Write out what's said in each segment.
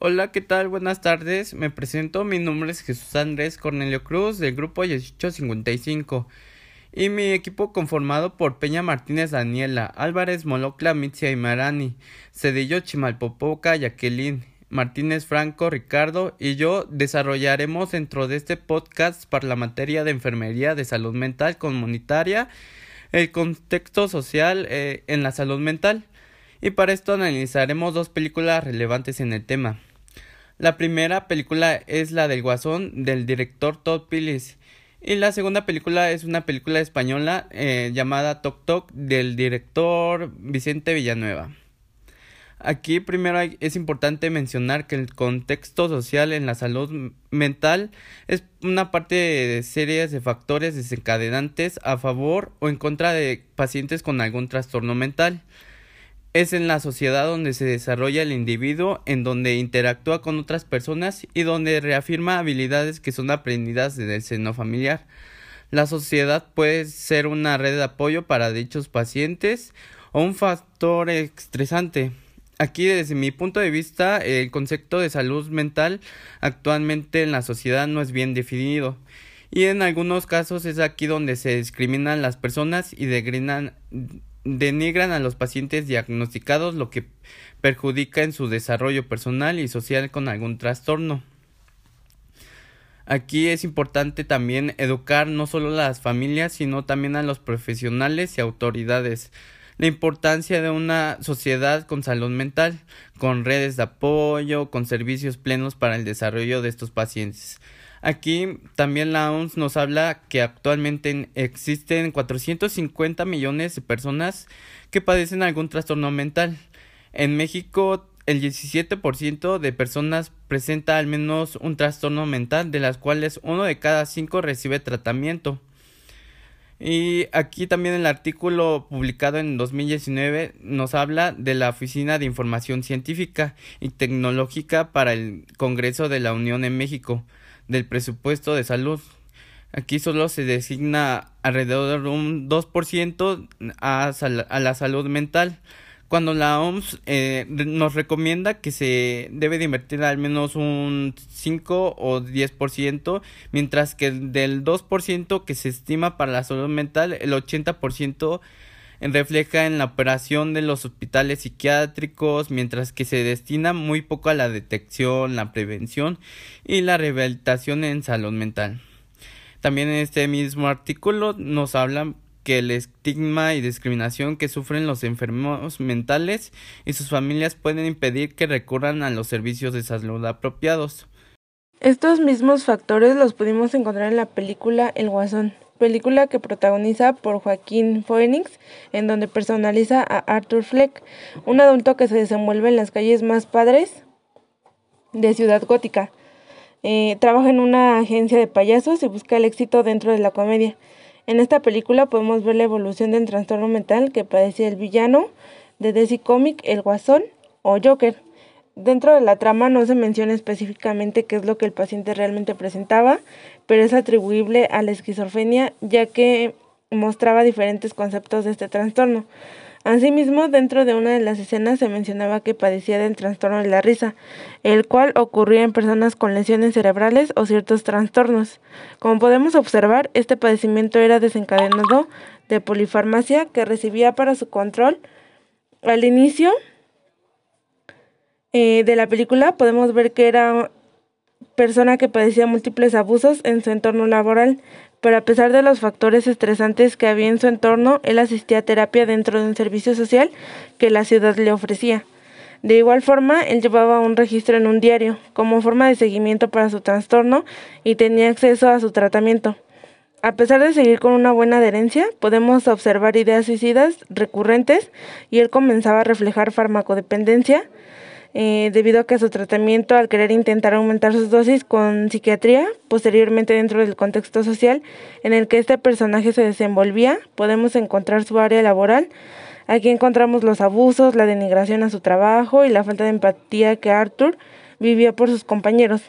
Hola, ¿qué tal? Buenas tardes. Me presento. Mi nombre es Jesús Andrés Cornelio Cruz del grupo 1855 y mi equipo conformado por Peña Martínez Daniela, Álvarez Molocla Mitzia y Marani, Cedillo Chimalpopoca Jacqueline, Martínez Franco Ricardo y yo desarrollaremos dentro de este podcast para la materia de enfermería de salud mental comunitaria el contexto social eh, en la salud mental y para esto analizaremos dos películas relevantes en el tema. La primera película es la del Guasón del director Todd Phillips y la segunda película es una película española eh, llamada Toc Toc del director Vicente Villanueva. Aquí primero es importante mencionar que el contexto social en la salud mental es una parte de series de factores desencadenantes a favor o en contra de pacientes con algún trastorno mental. Es en la sociedad donde se desarrolla el individuo, en donde interactúa con otras personas y donde reafirma habilidades que son aprendidas desde el seno familiar. La sociedad puede ser una red de apoyo para dichos pacientes o un factor estresante. Aquí desde mi punto de vista el concepto de salud mental actualmente en la sociedad no es bien definido y en algunos casos es aquí donde se discriminan las personas y degrinan denigran a los pacientes diagnosticados lo que perjudica en su desarrollo personal y social con algún trastorno. Aquí es importante también educar no solo a las familias, sino también a los profesionales y autoridades. La importancia de una sociedad con salud mental, con redes de apoyo, con servicios plenos para el desarrollo de estos pacientes. Aquí también la OMS nos habla que actualmente existen 450 millones de personas que padecen algún trastorno mental. En México, el 17% de personas presenta al menos un trastorno mental, de las cuales uno de cada cinco recibe tratamiento. Y aquí también el artículo publicado en 2019 nos habla de la Oficina de Información Científica y Tecnológica para el Congreso de la Unión en México del presupuesto de salud. Aquí solo se designa alrededor de un 2% a, a la salud mental, cuando la OMS eh, nos recomienda que se debe de invertir al menos un 5 o 10%, mientras que del 2% que se estima para la salud mental, el 80% refleja en la operación de los hospitales psiquiátricos, mientras que se destina muy poco a la detección, la prevención y la rehabilitación en salud mental. También en este mismo artículo nos hablan que el estigma y discriminación que sufren los enfermos mentales y sus familias pueden impedir que recurran a los servicios de salud apropiados. Estos mismos factores los pudimos encontrar en la película El Guasón película que protagoniza por Joaquín Phoenix, en donde personaliza a Arthur Fleck, un adulto que se desenvuelve en las calles más padres de Ciudad Gótica. Eh, trabaja en una agencia de payasos y busca el éxito dentro de la comedia. En esta película podemos ver la evolución del trastorno mental que padecía el villano de DC Comic, el Guasón o Joker. Dentro de la trama no se menciona específicamente qué es lo que el paciente realmente presentaba, pero es atribuible a la esquizofrenia ya que mostraba diferentes conceptos de este trastorno. Asimismo, dentro de una de las escenas se mencionaba que padecía del trastorno de la risa, el cual ocurría en personas con lesiones cerebrales o ciertos trastornos. Como podemos observar, este padecimiento era desencadenado de polifarmacia que recibía para su control. Al inicio, eh, de la película podemos ver que era persona que padecía múltiples abusos en su entorno laboral, pero a pesar de los factores estresantes que había en su entorno, él asistía a terapia dentro de un servicio social que la ciudad le ofrecía. De igual forma, él llevaba un registro en un diario como forma de seguimiento para su trastorno y tenía acceso a su tratamiento. A pesar de seguir con una buena adherencia, podemos observar ideas suicidas recurrentes y él comenzaba a reflejar farmacodependencia, eh, debido a que su tratamiento, al querer intentar aumentar sus dosis con psiquiatría, posteriormente dentro del contexto social en el que este personaje se desenvolvía, podemos encontrar su área laboral. Aquí encontramos los abusos, la denigración a su trabajo y la falta de empatía que Arthur vivía por sus compañeros.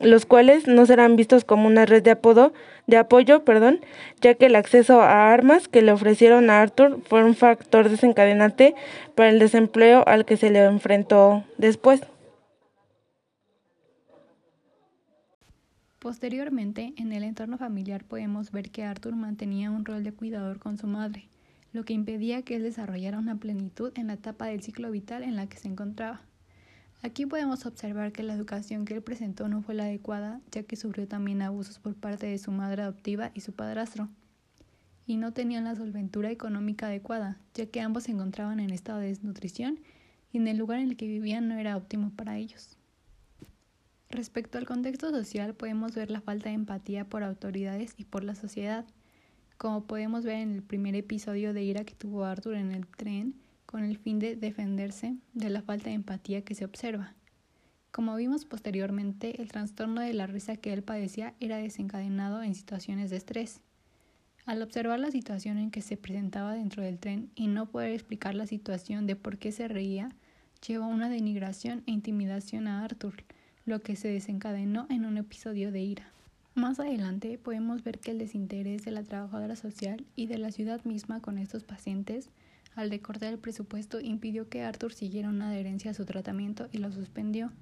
Los cuales no serán vistos como una red de, apodo, de apoyo, perdón, ya que el acceso a armas que le ofrecieron a Arthur fue un factor desencadenante para el desempleo al que se le enfrentó después. Posteriormente, en el entorno familiar podemos ver que Arthur mantenía un rol de cuidador con su madre, lo que impedía que él desarrollara una plenitud en la etapa del ciclo vital en la que se encontraba. Aquí podemos observar que la educación que él presentó no fue la adecuada, ya que sufrió también abusos por parte de su madre adoptiva y su padrastro, y no tenían la solventura económica adecuada, ya que ambos se encontraban en estado de desnutrición y en el lugar en el que vivían no era óptimo para ellos. Respecto al contexto social, podemos ver la falta de empatía por autoridades y por la sociedad, como podemos ver en el primer episodio de ira que tuvo Arthur en el tren, con el fin de defenderse de la falta de empatía que se observa. Como vimos posteriormente, el trastorno de la risa que él padecía era desencadenado en situaciones de estrés. Al observar la situación en que se presentaba dentro del tren y no poder explicar la situación de por qué se reía, llevó una denigración e intimidación a Arthur, lo que se desencadenó en un episodio de ira. Más adelante podemos ver que el desinterés de la trabajadora social y de la ciudad misma con estos pacientes al recortar el presupuesto impidió que Arthur siguiera una adherencia a su tratamiento y lo suspendió.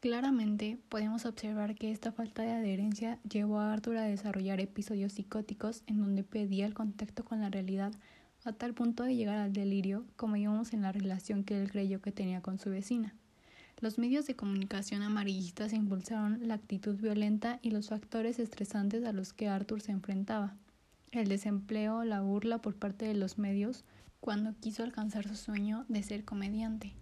Claramente podemos observar que esta falta de adherencia llevó a Arthur a desarrollar episodios psicóticos en donde pedía el contacto con la realidad a tal punto de llegar al delirio como vimos en la relación que él creyó que tenía con su vecina. Los medios de comunicación amarillistas impulsaron la actitud violenta y los factores estresantes a los que Arthur se enfrentaba. El desempleo, la burla por parte de los medios cuando quiso alcanzar su sueño de ser comediante.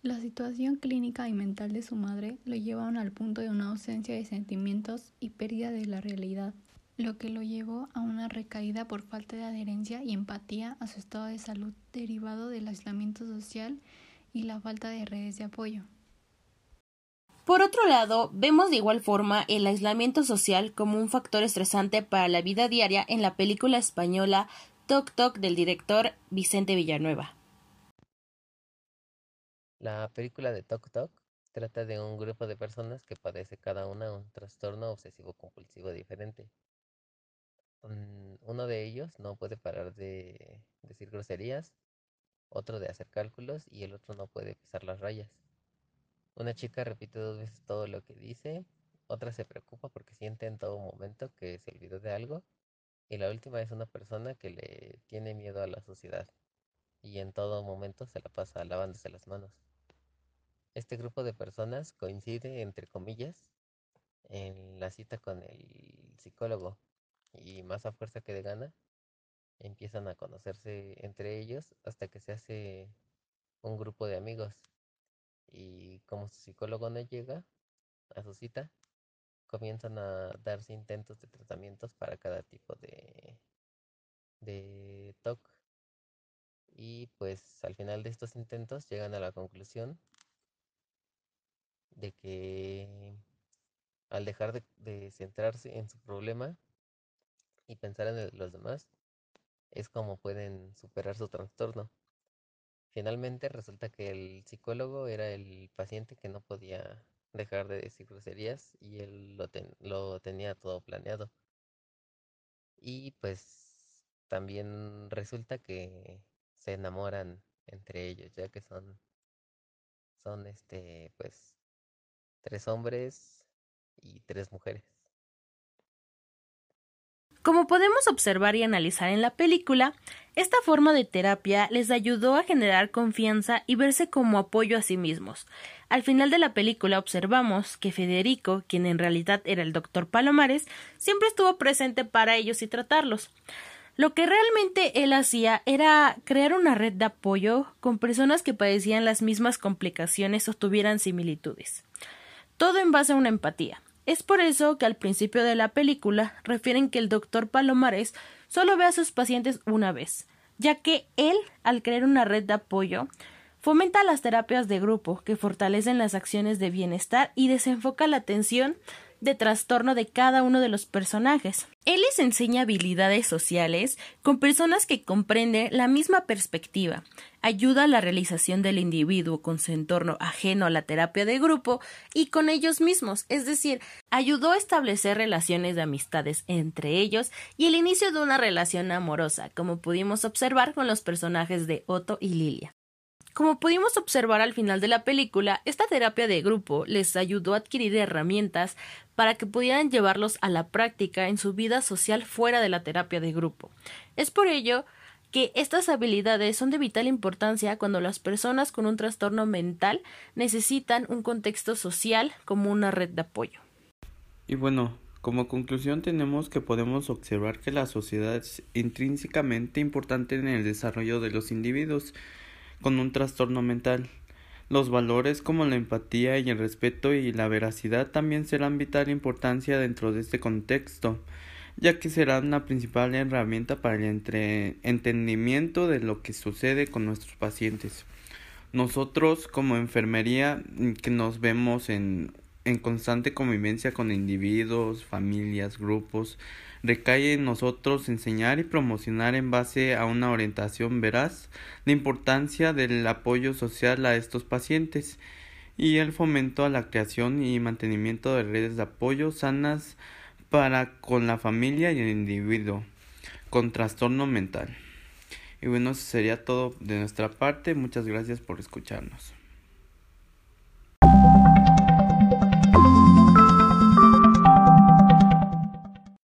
La situación clínica y mental de su madre lo llevaron al punto de una ausencia de sentimientos y pérdida de la realidad, lo que lo llevó a una recaída por falta de adherencia y empatía a su estado de salud derivado del aislamiento social y la falta de redes de apoyo. Por otro lado, vemos de igual forma el aislamiento social como un factor estresante para la vida diaria en la película española Toc Toc del director Vicente Villanueva. La película de Toc Toc trata de un grupo de personas que padece cada una un trastorno obsesivo compulsivo diferente. Uno de ellos no puede parar de decir groserías, otro de hacer cálculos y el otro no puede pisar las rayas. Una chica repite dos veces todo lo que dice, otra se preocupa porque siente en todo momento que se olvidó de algo, y la última es una persona que le tiene miedo a la sociedad y en todo momento se la pasa lavándose las manos. Este grupo de personas coincide, entre comillas, en la cita con el psicólogo y más a fuerza que de gana empiezan a conocerse entre ellos hasta que se hace un grupo de amigos y como su psicólogo no llega a su cita, comienzan a darse intentos de tratamientos para cada tipo de, de TOC. Y pues al final de estos intentos llegan a la conclusión de que al dejar de, de centrarse en su problema y pensar en los demás, es como pueden superar su trastorno. Finalmente resulta que el psicólogo era el paciente que no podía dejar de decir groserías y él lo, lo tenía todo planeado. Y pues también resulta que se enamoran entre ellos, ya que son son este pues tres hombres y tres mujeres. Como podemos observar y analizar en la película, esta forma de terapia les ayudó a generar confianza y verse como apoyo a sí mismos. Al final de la película observamos que Federico, quien en realidad era el doctor Palomares, siempre estuvo presente para ellos y tratarlos. Lo que realmente él hacía era crear una red de apoyo con personas que padecían las mismas complicaciones o tuvieran similitudes. Todo en base a una empatía. Es por eso que al principio de la película refieren que el doctor Palomares solo ve a sus pacientes una vez, ya que él, al crear una red de apoyo, fomenta las terapias de grupo que fortalecen las acciones de bienestar y desenfoca la atención de trastorno de cada uno de los personajes. Él les enseña habilidades sociales con personas que comprenden la misma perspectiva, ayuda a la realización del individuo con su entorno ajeno a la terapia de grupo y con ellos mismos, es decir, ayudó a establecer relaciones de amistades entre ellos y el inicio de una relación amorosa, como pudimos observar con los personajes de Otto y Lilia. Como pudimos observar al final de la película, esta terapia de grupo les ayudó a adquirir herramientas para que pudieran llevarlos a la práctica en su vida social fuera de la terapia de grupo. Es por ello que estas habilidades son de vital importancia cuando las personas con un trastorno mental necesitan un contexto social como una red de apoyo. Y bueno, como conclusión tenemos que podemos observar que la sociedad es intrínsecamente importante en el desarrollo de los individuos con un trastorno mental. Los valores como la empatía y el respeto y la veracidad también serán vital importancia dentro de este contexto, ya que serán la principal herramienta para el entendimiento de lo que sucede con nuestros pacientes. Nosotros como enfermería que nos vemos en, en constante convivencia con individuos, familias, grupos, recae en nosotros enseñar y promocionar en base a una orientación veraz la importancia del apoyo social a estos pacientes y el fomento a la creación y mantenimiento de redes de apoyo sanas para con la familia y el individuo con trastorno mental. Y bueno, eso sería todo de nuestra parte. Muchas gracias por escucharnos.